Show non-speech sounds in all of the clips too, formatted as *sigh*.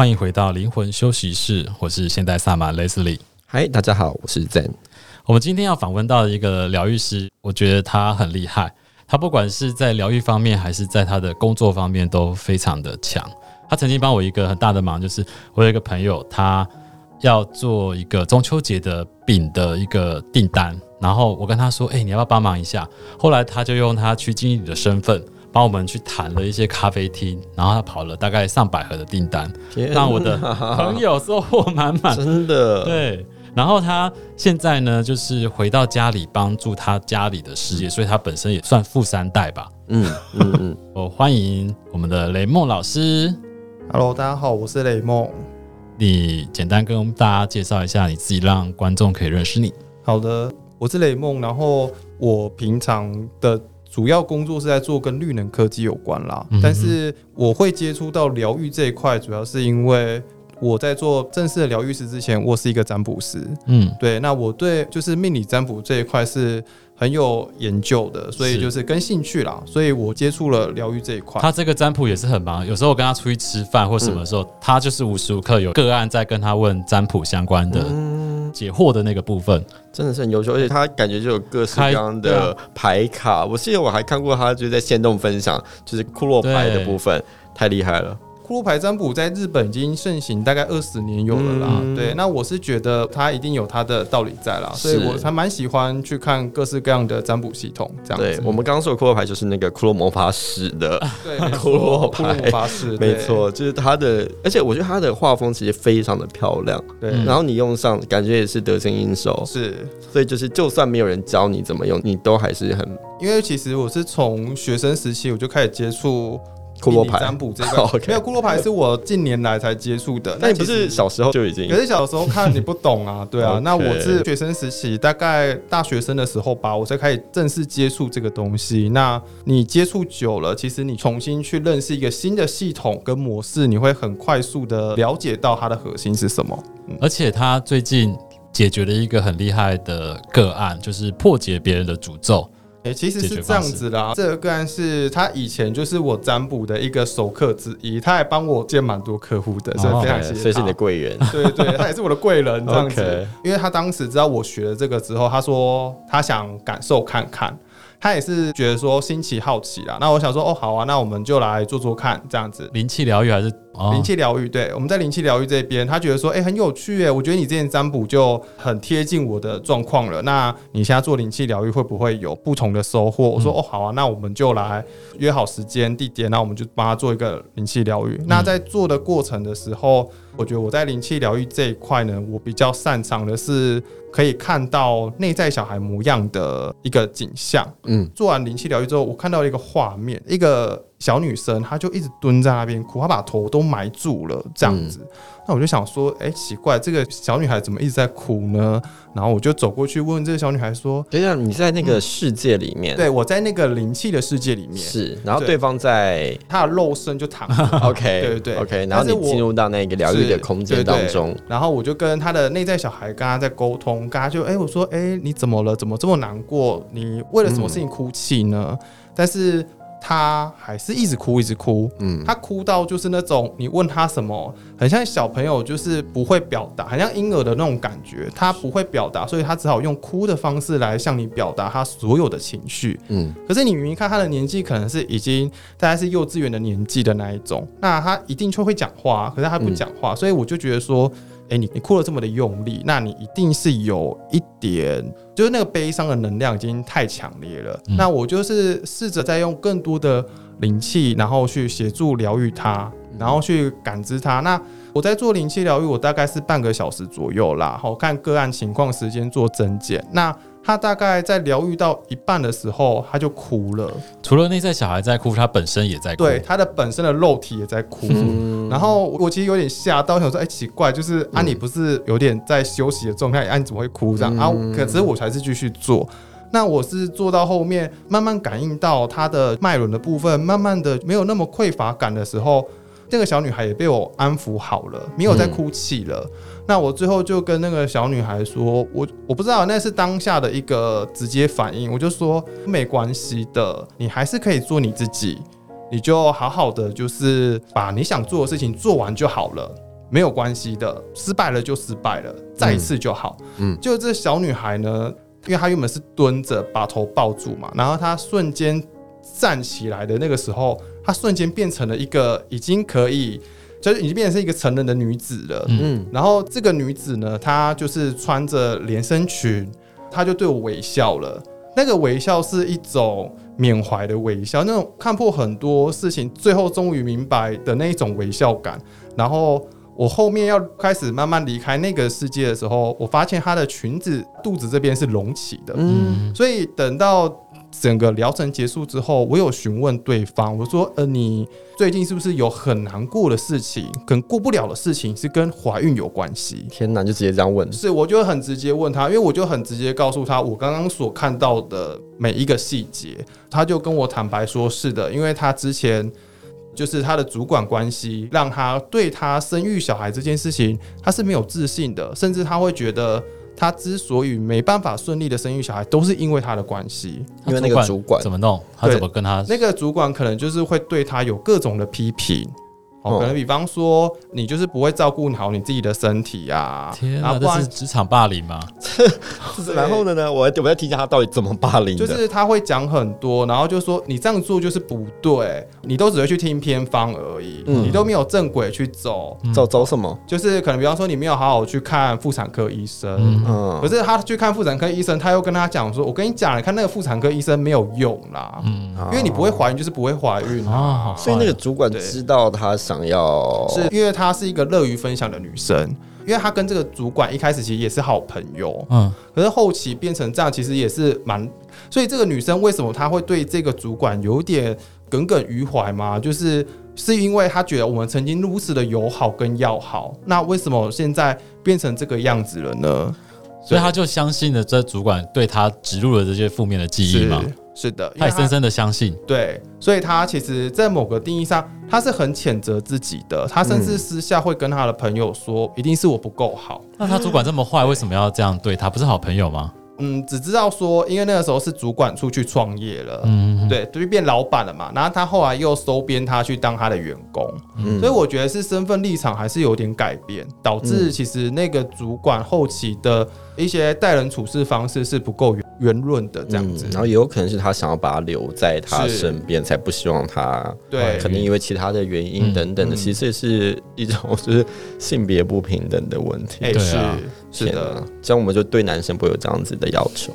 欢迎回到灵魂休息室，我是现代萨满 Leslie。嗨，大家好，我是 Zen。我们今天要访问到一个疗愈师，我觉得他很厉害，他不管是在疗愈方面，还是在他的工作方面都非常的强。他曾经帮我一个很大的忙，就是我有一个朋友，他要做一个中秋节的饼的一个订单，然后我跟他说：“哎、欸，你要不要帮忙一下？”后来他就用他去经理的身份。帮我们去谈了一些咖啡厅，然后他跑了大概上百盒的订单，让我的 *laughs* 朋友收获满满。真的，对。然后他现在呢，就是回到家里帮助他家里的事业，所以他本身也算富三代吧。嗯嗯嗯。*laughs* 我欢迎我们的雷梦老师。Hello，大家好，我是雷梦。你简单跟大家介绍一下你自己，让观众可以认识你。好的，我是雷梦。然后我平常的。主要工作是在做跟绿能科技有关啦，嗯、但是我会接触到疗愈这一块，主要是因为我在做正式的疗愈师之前，我是一个占卜师。嗯，对，那我对就是命理占卜这一块是。很有研究的，所以就是跟兴趣啦，所以我接触了疗愈这一块。他这个占卜也是很忙，有时候我跟他出去吃饭或什么时候，嗯、他就是无时无刻有个案在跟他问占卜相关的解惑的那个部分，嗯、真的是很优秀，而且他感觉就有各式各样的牌卡。我记得我还看过他就在线动分享，就是库洛牌的部分，太厉害了。库洛牌占卜在日本已经盛行大概二十年有了啦，嗯、对，那我是觉得它一定有它的道理在啦，所以我还蛮喜欢去看各式各样的占卜系统这样子。对，我们刚刚说的骷髅牌就是那个骷髅魔法使的，*laughs* 对，*laughs* 骷髅牌。魔法使，没错，就是它的，而且我觉得它的画风其实非常的漂亮，对，然后你用上感觉也是得心应手，是，所以就是就算没有人教你怎么用，你都还是很，因为其实我是从学生时期我就开始接触。库洛牌占卜这个 *laughs* 没有骷髅牌是我近年来才接触的。那你不是小时候就已经？可是小时候看你不懂啊，*laughs* 对啊。那我是学生时期，大概大学生的时候吧，我才开始正式接触这个东西。那你接触久了，其实你重新去认识一个新的系统跟模式，你会很快速的了解到它的核心是什么。而且他最近解决了一个很厉害的个案，就是破解别人的诅咒。哎，其实是这样子啦。这个个案是他以前就是我占卜的一个熟客之一，他还帮我接蛮多客户的，所以非常谢谢他。所以是你的贵人，对对，他也是我的贵人这样子。*laughs* 因为他当时知道我学了这个之后，他说他想感受看看。他也是觉得说新奇好奇啦，那我想说哦好啊，那我们就来做做看这样子。灵气疗愈还是灵气疗愈？对，我们在灵气疗愈这边，他觉得说哎、欸、很有趣哎，我觉得你之前占卜就很贴近我的状况了。那你现在做灵气疗愈会不会有不同的收获？嗯、我说哦好啊，那我们就来约好时间地点，那我们就帮他做一个灵气疗愈。嗯、那在做的过程的时候，我觉得我在灵气疗愈这一块呢，我比较擅长的是。可以看到内在小孩模样的一个景象。嗯，做完灵气疗愈之后，我看到一个画面，一个小女生，她就一直蹲在那边哭，她把头都埋住了，这样子。嗯那我就想说，哎、欸，奇怪，这个小女孩怎么一直在哭呢？然后我就走过去问这个小女孩说：“等一下，你在那个世界里面？”嗯、对，我在那个灵气的世界里面。是，然后对方在她的肉身就躺。*laughs* OK，*laughs* 对对对，OK。然后你进入到那个疗愈的空间当中然后我就跟她的内在小孩跟她在沟通，跟她就哎、欸，我说：“哎、欸，你怎么了？怎么这么难过？你为了什么事情哭泣呢？”嗯、但是。他还是一直哭，一直哭。嗯，他哭到就是那种你问他什么，很像小朋友，就是不会表达，很像婴儿的那种感觉。他不会表达，所以他只好用哭的方式来向你表达他所有的情绪。嗯，可是你明明看他的年纪可能是已经大概是幼稚园的年纪的那一种，那他一定就会讲话，可是他不讲话，所以我就觉得说。哎、欸，你你哭了这么的用力，那你一定是有一点，就是那个悲伤的能量已经太强烈了。嗯、那我就是试着在用更多的灵气，然后去协助疗愈它，然后去感知它。那我在做灵气疗愈，我大概是半个小时左右啦，好看个案情况时间做增减。那他大概在疗愈到一半的时候，他就哭了。除了内在小孩在哭，他本身也在哭。对，他的本身的肉体也在哭。嗯、然后我其实有点吓到，想说：“哎、欸，奇怪，就是啊，你不是有点在休息的状态，啊，你怎么会哭这样？”啊，可是我还是继续做。那我是做到后面，慢慢感应到他的脉轮的部分，慢慢的没有那么匮乏感的时候。那个小女孩也被我安抚好了，没有再哭泣了。嗯、那我最后就跟那个小女孩说：“我我不知道那是当下的一个直接反应。”我就说：“没关系的，你还是可以做你自己，你就好好的，就是把你想做的事情做完就好了。”没有关系的，失败了就失败了，再一次就好。嗯，就这小女孩呢，因为她原本是蹲着把头抱住嘛，然后她瞬间站起来的那个时候，她瞬间变成了一个已经可以。就是已经变成是一个成人的女子了，嗯，然后这个女子呢，她就是穿着连身裙，她就对我微笑了。那个微笑是一种缅怀的微笑，那种看破很多事情，最后终于明白的那一种微笑感。然后我后面要开始慢慢离开那个世界的时候，我发现她的裙子肚子这边是隆起的，嗯，所以等到。整个疗程结束之后，我有询问对方，我说：“呃，你最近是不是有很难过的事情，可能过不了的事情是跟怀孕有关系？”天哪，就直接这样问？是，我就很直接问他，因为我就很直接告诉他我刚刚所看到的每一个细节，他就跟我坦白说：“是的，因为他之前就是他的主管关系，让他对他生育小孩这件事情他是没有自信的，甚至他会觉得。”他之所以没办法顺利的生育小孩，都是因为他的关系，因为那个主管怎么弄，他怎么跟他那个主管可能就是会对他有各种的批评。哦，可能比方说，你就是不会照顾好你自己的身体呀、啊。天啊，这是职场霸凌吗？*laughs* 然后呢？呢，我我要听一下他到底怎么霸凌。就是他会讲很多，然后就说你这样做就是不对，你都只会去听偏方而已，嗯、你都没有正轨去走。走走什么？就是可能比方说，你没有好好去看妇产科医生。嗯。可是他去看妇产科医生，他又跟他讲说：“我跟你讲，你看那个妇产科医生没有用啦。嗯。因为你不会怀孕，就是不会怀孕啊。所以那个主管知道他。想要是因为她是一个乐于分享的女生，因为她跟这个主管一开始其实也是好朋友，嗯，可是后期变成这样，其实也是蛮，所以这个女生为什么她会对这个主管有点耿耿于怀吗？就是是因为她觉得我们曾经如此的友好跟要好，那为什么现在变成这个样子了呢？所以她就相信了这主管对她植入了这些负面的记忆吗？是的，太深深的相信。对，所以他其实，在某个定义上，他是很谴责自己的。他甚至私下会跟他的朋友说：“嗯、一定是我不够好。”那他主管这么坏，为什么要这样对他？不是好朋友吗？嗯，只知道说，因为那个时候是主管出去创业了，嗯，对，就变老板了嘛。然后他后来又收编他去当他的员工，嗯，所以我觉得是身份立场还是有点改变，导致其实那个主管后期的一些待人处事方式是不够圆润的这样子。然后也有可能是他想要把他留在他身边，才不希望他对，可能因为其他的原因等等的，其实也是一种就是性别不平等的问题。哎，是是的，这样我们就对男生不会有这样子的。要求，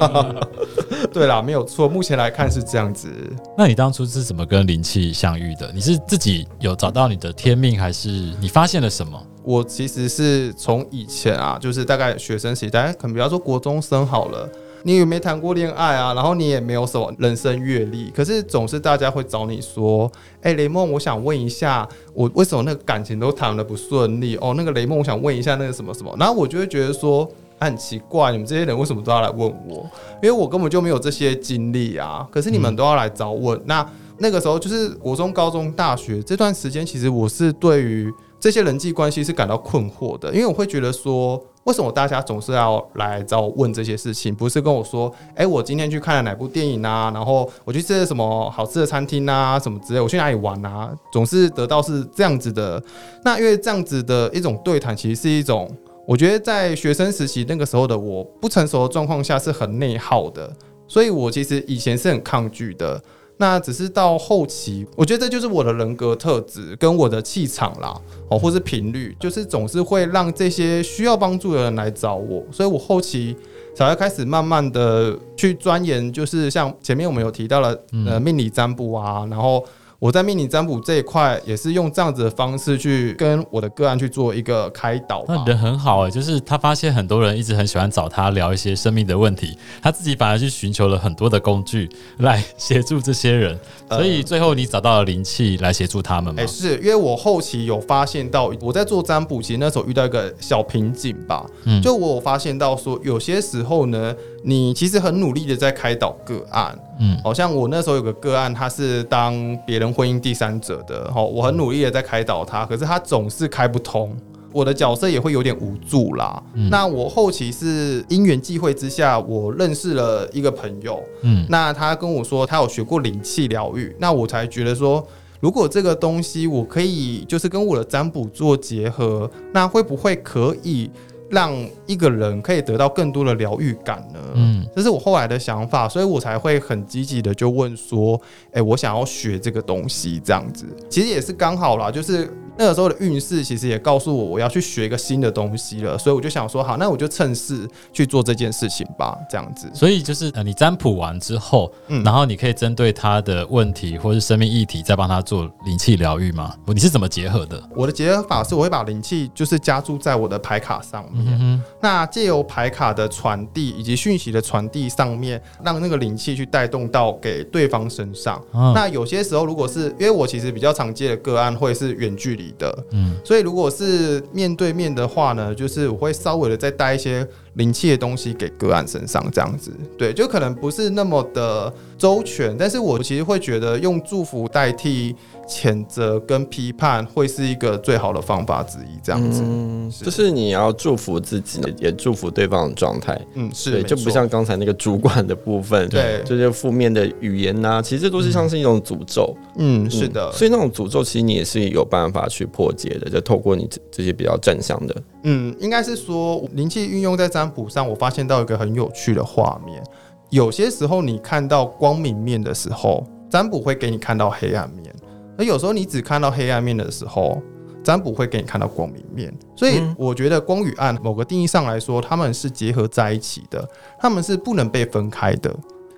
*laughs* 对啦，没有错。目前来看是这样子。那你当初是怎么跟灵气相遇的？你是自己有找到你的天命，还是你发现了什么？我其实是从以前啊，就是大概学生时代，可能比方说国中生好了。你也没谈过恋爱啊，然后你也没有什么人生阅历，可是总是大家会找你说：“哎、雷梦，我想问一下，我为什么那个感情都谈得不顺利？哦，那个雷梦，我想问一下那个什么什么。”然后我就会觉得说。很奇怪，你们这些人为什么都要来问我？因为我根本就没有这些经历啊。可是你们都要来找我，那那个时候就是国中、高中、大学这段时间，其实我是对于这些人际关系是感到困惑的，因为我会觉得说，为什么大家总是要来找我问这些事情？不是跟我说，哎、我今天去看了哪部电影啊？然后我去吃什么好吃的餐厅啊？什么之类？我去哪里玩啊？总是得到是这样子的。那因为这样子的一种对谈，其实是一种。我觉得在学生时期那个时候的我不成熟的状况下是很内耗的，所以我其实以前是很抗拒的。那只是到后期，我觉得这就是我的人格特质跟我的气场啦，哦，或是频率，就是总是会让这些需要帮助的人来找我，所以我后期才会开始慢慢的去钻研，就是像前面我们有提到了呃命理占卜啊，然后。我在命理占卜这一块也是用这样子的方式去跟我的个案去做一个开导。那人很好哎，就是他发现很多人一直很喜欢找他聊一些生命的问题，他自己反而去寻求了很多的工具来协助这些人，所以最后你找到了灵气来协助他们吗？哎，是因为我后期有发现到我在做占卜，其实那时候遇到一个小瓶颈吧，嗯，就我有发现到说有些时候呢。你其实很努力的在开导个案，嗯，好像我那时候有个个案，他是当别人婚姻第三者的，好，我很努力的在开导他，可是他总是开不通，我的角色也会有点无助啦。嗯，那我后期是因缘际会之下，我认识了一个朋友，嗯，那他跟我说他有学过灵气疗愈，那我才觉得说如果这个东西我可以就是跟我的占卜做结合，那会不会可以？让一个人可以得到更多的疗愈感呢？嗯，这是我后来的想法，所以我才会很积极的就问说，哎，我想要学这个东西，这样子，其实也是刚好啦，就是。那个时候的运势其实也告诉我，我要去学一个新的东西了，所以我就想说，好，那我就趁势去做这件事情吧，这样子。所以就是呃，你占卜完之后，嗯，然后你可以针对他的问题或是生命议题，再帮他做灵气疗愈吗？你是怎么结合的？我的结合法是，我会把灵气就是加注在我的牌卡上面，嗯、那借由牌卡的传递以及讯息的传递上面，让那个灵气去带动到给对方身上。嗯、那有些时候，如果是因为我其实比较常接的个案会是远距离。的，嗯，所以如果是面对面的话呢，就是我会稍微的再带一些灵气的东西给个案身上，这样子，对，就可能不是那么的周全，但是我其实会觉得用祝福代替谴责跟批判会是一个最好的方法之一，这样子，嗯，就是你要祝福自己，也祝福对方的状态，嗯，是，对，就不像刚才那个主管的部分，对，就是负面的语言呐、啊，其实都是像是一种诅咒，嗯，是的，所以那种诅咒其实你也是有办法去破解的，就透过你这这些比较正向的，嗯，应该是说灵气运用在占卜上，我发现到一个很有趣的画面，有些时候你看到光明面的时候，占卜会给你看到黑暗面。而有时候你只看到黑暗面的时候，占卜会给你看到光明面。所以我觉得光与暗，某个定义上来说，他们是结合在一起的，他们是不能被分开的。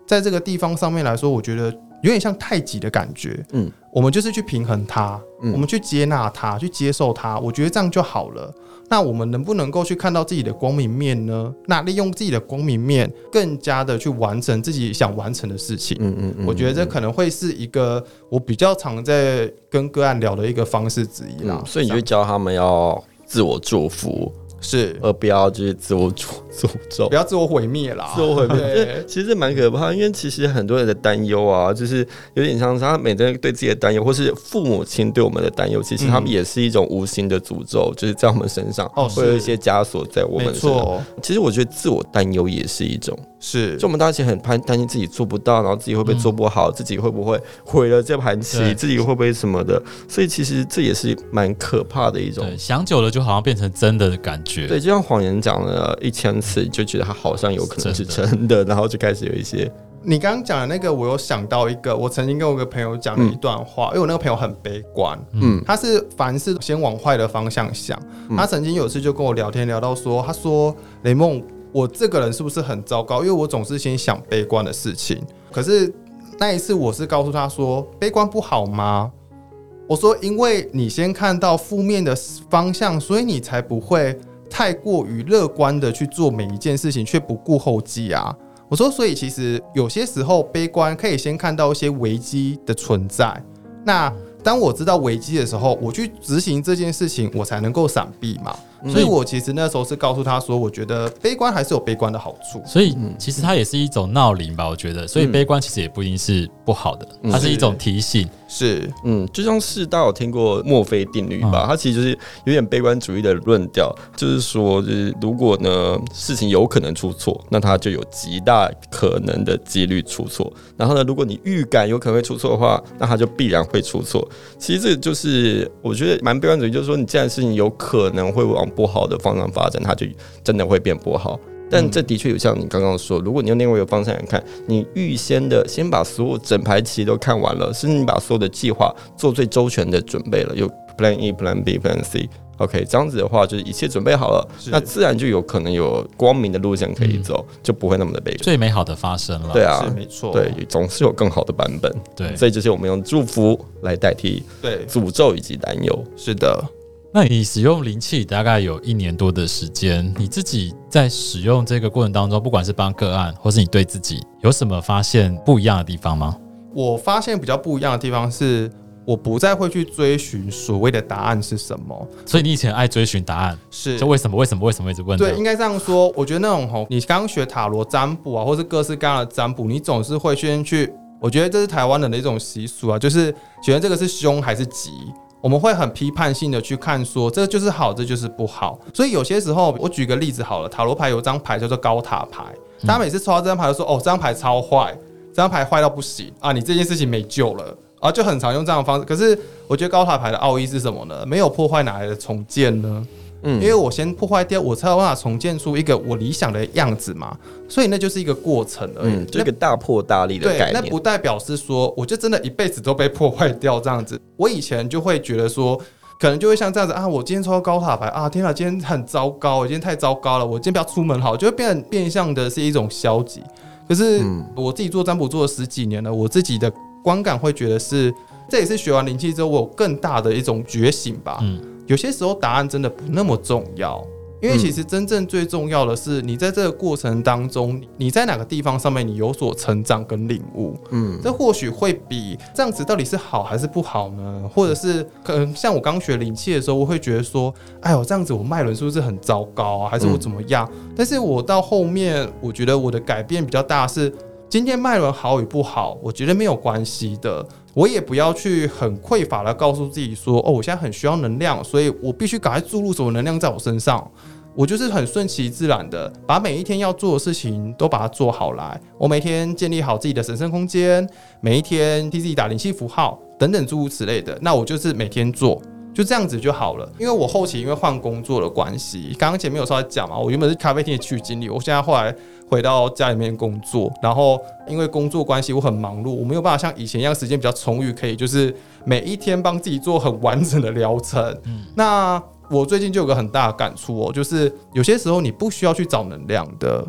在这个地方上面来说，我觉得有点像太极的感觉。嗯，我们就是去平衡它，我们去接纳它，去接受它，我觉得这样就好了。那我们能不能够去看到自己的光明面呢？那利用自己的光明面，更加的去完成自己想完成的事情。嗯嗯，嗯，我觉得这可能会是一个我比较常在跟个案聊的一个方式之一啦。嗯，所以你就教他们要自我祝福。是，而不要就是自我诅诅咒，不要自我毁灭啦。自我毁灭，对，其实蛮可怕，因为其实很多人的担忧啊，就是有点像他每天对自己的担忧，或是父母亲对我们的担忧，其实他们也是一种无形的诅咒，就是在我们身上会有一些枷锁在我们身上。其实我觉得自我担忧也是一种。是，就我们大家其实很怕担心自己做不到，然后自己会不会做不好，嗯、自己会不会毁了这盘棋，自己会不会什么的，所以其实这也是蛮可怕的一种。想久了就好像变成真的感觉。对，就像谎言讲了一千次，就觉得他好像有可能是真的，真的 *laughs* 然后就开始有一些。你刚刚讲的那个，我有想到一个，我曾经跟我一个朋友讲了一段话，嗯、因为我那个朋友很悲观，嗯，他是凡事先往坏的方向想。嗯、他曾经有一次就跟我聊天，聊到说，他说雷梦。我这个人是不是很糟糕？因为我总是先想悲观的事情。可是那一次，我是告诉他说，悲观不好吗？我说，因为你先看到负面的方向，所以你才不会太过于乐观的去做每一件事情，却不顾后继啊。我说，所以其实有些时候悲观可以先看到一些危机的存在。那当我知道危机的时候，我去执行这件事情，我才能够闪避嘛。所以我其实那时候是告诉他说，我觉得悲观还是有悲观的好处。所以其实它也是一种闹铃吧，我觉得。所以悲观其实也不一定是不好的，它是一种提醒。是，嗯，就像是大家有听过墨菲定律吧？它其实就是有点悲观主义的论调，就是说，就是如果呢事情有可能出错，那它就有极大可能的几率出错。然后呢，如果你预感有可能会出错的话，那它就必然会出错。其实这就是我觉得蛮悲观主义，就是说你这件事情有可能会往不好的方向发展，它就真的会变不好。但这的确有像你刚刚说，如果你用另外一个方向来看，你预先的先把所有整排棋都看完了，甚至你把所有的计划做最周全的准备了，有 Plan A、Plan B、Plan C，OK，这样子的话就是一切准备好了，那自然就有可能有光明的路线可以走，嗯、就不会那么的悲观。最美好的发生了，对啊，是没错，对，总是有更好的版本，对，所以这些我们用祝福来代替对。诅咒以及担忧，是的。那你使用灵气大概有一年多的时间，你自己在使用这个过程当中，不管是帮个案，或是你对自己，有什么发现不一样的地方吗？我发现比较不一样的地方是，我不再会去追寻所谓的答案是什么。所以你以前爱追寻答案，是就为什么？为什么？为什么一直问？对，应该这样说。我觉得那种吼，你刚学塔罗占卜啊，或是各式各样的占卜，你总是会先去。我觉得这是台湾人的一种习俗啊，就是觉得这个是凶还是吉。我们会很批判性的去看，说这就是好，这就是不好。所以有些时候，我举个例子好了，塔罗牌有张牌叫做高塔牌，大家每次抽到这张牌都说，哦，这张牌超坏，这张牌坏到不行啊，你这件事情没救了啊，就很常用这样的方式。可是我觉得高塔牌的奥义是什么呢？没有破坏哪来的重建呢？嗯，因为我先破坏掉，我才有办法重建出一个我理想的样子嘛。所以那就是一个过程而已，嗯，就一个大破大立的概念。那不代表是说，我就真的一辈子都被破坏掉这样子。我以前就会觉得说。可能就会像这样子啊，我今天抽到高塔牌啊，天哪，今天很糟糕，我今天太糟糕了，我今天不要出门好，就会变变相的是一种消极。可是我自己做占卜做了十几年了，我自己的观感会觉得是，这也是学完灵气之后，我有更大的一种觉醒吧。嗯，有些时候答案真的不那么重要。因为其实真正最重要的是，你在这个过程当中，你在哪个地方上面你有所成长跟领悟，嗯，这或许会比这样子到底是好还是不好呢？或者是可能像我刚学灵气的时候，我会觉得说，哎呦，这样子我脉轮是不是很糟糕啊？还是我怎么样？但是我到后面，我觉得我的改变比较大是，今天脉轮好与不好，我觉得没有关系的。我也不要去很匮乏的告诉自己说，哦，我现在很需要能量，所以我必须赶快注入什么能量在我身上。我就是很顺其自然的把每一天要做的事情都把它做好来。我每天建立好自己的神圣空间，每一天替自己打灵气符号等等诸如此类的。那我就是每天做，就这样子就好了。因为我后期因为换工作的关系，刚刚前面有稍微讲嘛，我原本是咖啡厅的区域经理，我现在后来。回到家里面工作，然后因为工作关系，我很忙碌，我没有办法像以前一样时间比较充裕，可以就是每一天帮自己做很完整的疗程。嗯，那我最近就有个很大的感触哦，就是有些时候你不需要去找能量的，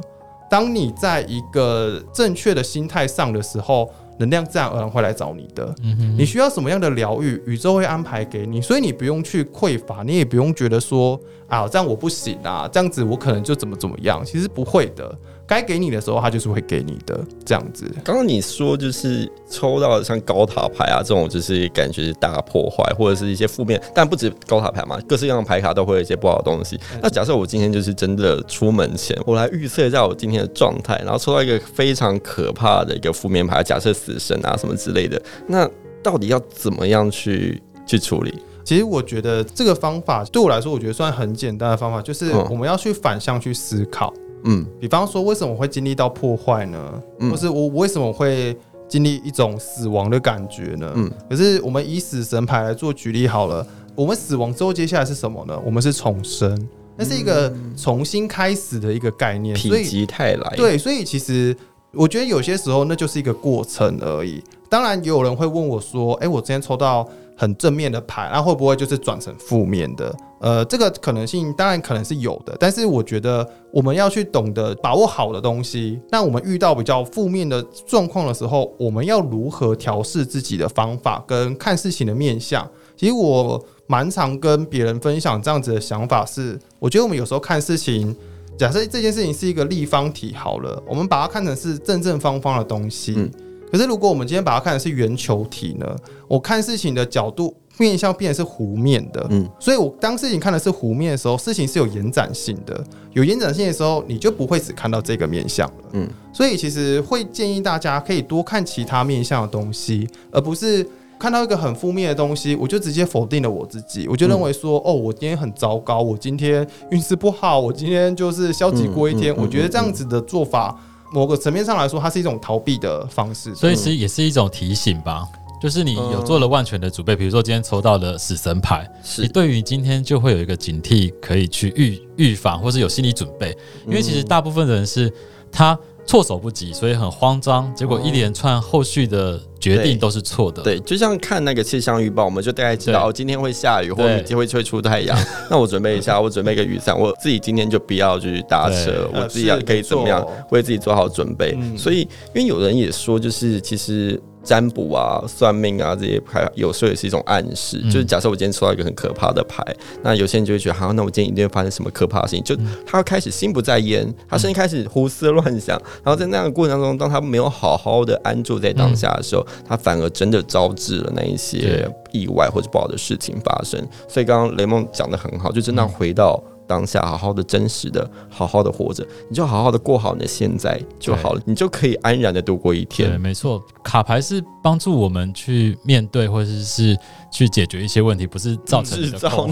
当你在一个正确的心态上的时候。能量自然而然会来找你的。你需要什么样的疗愈，宇宙会安排给你，所以你不用去匮乏，你也不用觉得说啊，这样我不行啊，这样子我可能就怎么怎么样。其实不会的，该给你的时候，他就是会给你的。这样子。刚刚你说就是抽到像高塔牌啊这种，就是感觉是大破坏或者是一些负面，但不止高塔牌嘛，各式各样的牌卡都会有一些不好的东西。那假设我今天就是真的出门前，我来预测一下我今天的状态，然后抽到一个非常可怕的一个负面牌，假设死神啊什么之类的，那到底要怎么样去去处理？其实我觉得这个方法对我来说，我觉得算很简单的方法，就是我们要去反向去思考。嗯，比方说，为什么会经历到破坏呢？或是我为什么会经历一种死亡的感觉呢？嗯，可是我们以死神牌来做举例好了，我们死亡之后接下来是什么呢？我们是重生，那是一个重新开始的一个概念，否极泰来。对，所以其实。我觉得有些时候那就是一个过程而已。当然，也有人会问我说：“诶，我今天抽到很正面的牌，那会不会就是转成负面的？”呃，这个可能性当然可能是有的。但是我觉得我们要去懂得把握好的东西。那我们遇到比较负面的状况的时候，我们要如何调试自己的方法跟看事情的面相？其实我蛮常跟别人分享这样子的想法是：我觉得我们有时候看事情。假设这件事情是一个立方体好了，我们把它看成是正正方方的东西。嗯。可是如果我们今天把它看成是圆球体呢？我看事情的角度面相变成是弧面的。嗯。所以我当事情看的是弧面的时候，事情是有延展性的。有延展性的时候，你就不会只看到这个面相了。嗯。所以其实会建议大家可以多看其他面相的东西，而不是。看到一个很负面的东西，我就直接否定了我自己，我就认为说，哦，我今天很糟糕，我今天运势不好，我今天就是消极过一天。我觉得这样子的做法，某个层面上来说，它是一种逃避的方式，所以其实也是一种提醒吧。就是你有做了万全的准备，比如说今天抽到了死神牌，你对于今天就会有一个警惕，可以去预预防，或是有心理准备。因为其实大部分人是他。措手不及，所以很慌张，结果一连串后续的决定都是错的。对，就像看那个气象预报，我们就大概知道哦，今天会下雨，或者会会出太阳。*laughs* 那我准备一下，我准备一个雨伞，我自己今天就不要去搭车，*laughs* 我自己要可以怎么样为自己做好准备。所以，因为有人也说，就是其实。占卜啊、算命啊这些牌，有时候也是一种暗示。嗯、就是假设我今天抽到一个很可怕的牌，那有些人就会觉得，好，那我今天一定会发生什么可怕的事情。就他开始心不在焉，他甚至开始胡思乱想。然后在那样的过程当中，当他没有好好的安住在当下的时候，他反而真的招致了那一些意外或者不好的事情发生。所以刚刚雷梦讲的很好，就真的回到。当下好好的、真实的、好好的活着，你就好好的过好你的现在就好了，你就可以安然的度过一天。对，没错，卡牌是帮助我们去面对或者是去解决一些问题，不是造成制造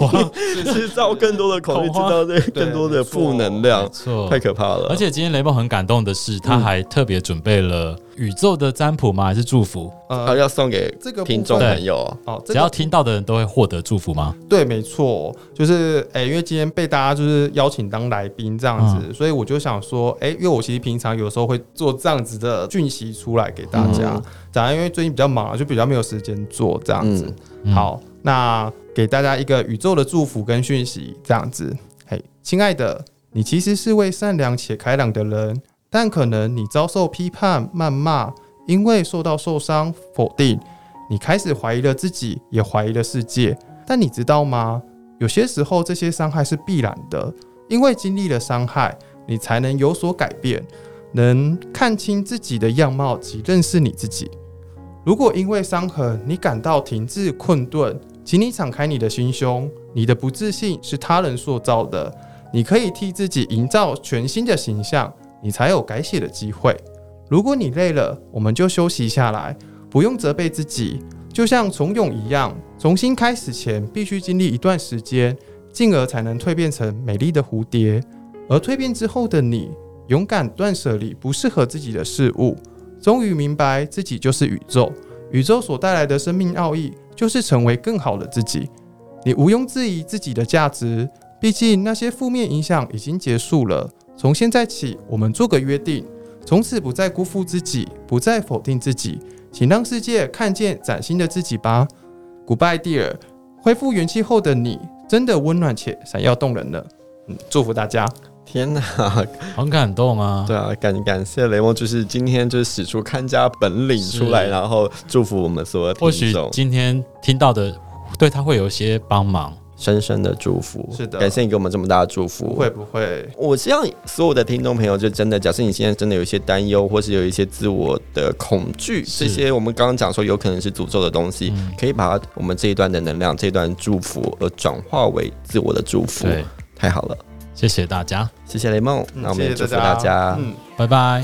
制 *laughs* 造更多的恐惧，*laughs* 制造这更多的负能量。错，太可怕了。而且今天雷梦很感动的是，他还特别准备了宇宙的占卜吗？还是祝福？呃，要送给这个听众朋友哦，只要听到的人都会获得祝福吗？对，没错，就是哎、欸，因为今天被大家就是邀请当来宾这样子，嗯、所以我就想说，哎、欸，因为我其实平常有时候会做这样子的讯息出来给大家，当然、嗯、因为最近比较忙，就比较没有时间做这样子。嗯、好，那给大家一个宇宙的祝福跟讯息这样子，嘿，亲爱的，你其实是位善良且开朗的人。但可能你遭受批判、谩骂，因为受到受伤、否定，你开始怀疑了自己，也怀疑了世界。但你知道吗？有些时候这些伤害是必然的，因为经历了伤害，你才能有所改变，能看清自己的样貌及认识你自己。如果因为伤痕你感到停滞困顿，请你敞开你的心胸。你的不自信是他人塑造的，你可以替自己营造全新的形象。你才有改写的机会。如果你累了，我们就休息下来，不用责备自己。就像从勇一样，重新开始前必须经历一段时间，进而才能蜕变成美丽的蝴蝶。而蜕变之后的你，勇敢断舍离不适合自己的事物，终于明白自己就是宇宙。宇宙所带来的生命奥义，就是成为更好的自己。你毋庸置疑自己的价值，毕竟那些负面影响已经结束了。从现在起，我们做个约定，从此不再辜负自己，不再否定自己，请让世界看见崭新的自己吧。Goodbye, dear。恢复元气后的你，真的温暖且闪耀动人了。嗯，祝福大家。天哪，*laughs* 很感动啊！对啊，感感谢雷蒙，就是今天就是使出看家本领出来，然后祝福我们所有听众。或许今天听到的，对他会有一些帮忙。深深的祝福，是的，感谢你给我们这么大的祝福。不会不会，我希望所有的听众朋友，就真的，假设你现在真的有一些担忧，或是有一些自我的恐惧，这些我们刚刚讲说有可能是诅咒的东西，嗯、可以把我们这一段的能量、这一段祝福，而转化为自我的祝福。对，太好了，谢谢大家，谢谢雷梦，那我们也祝福大家，嗯，拜拜。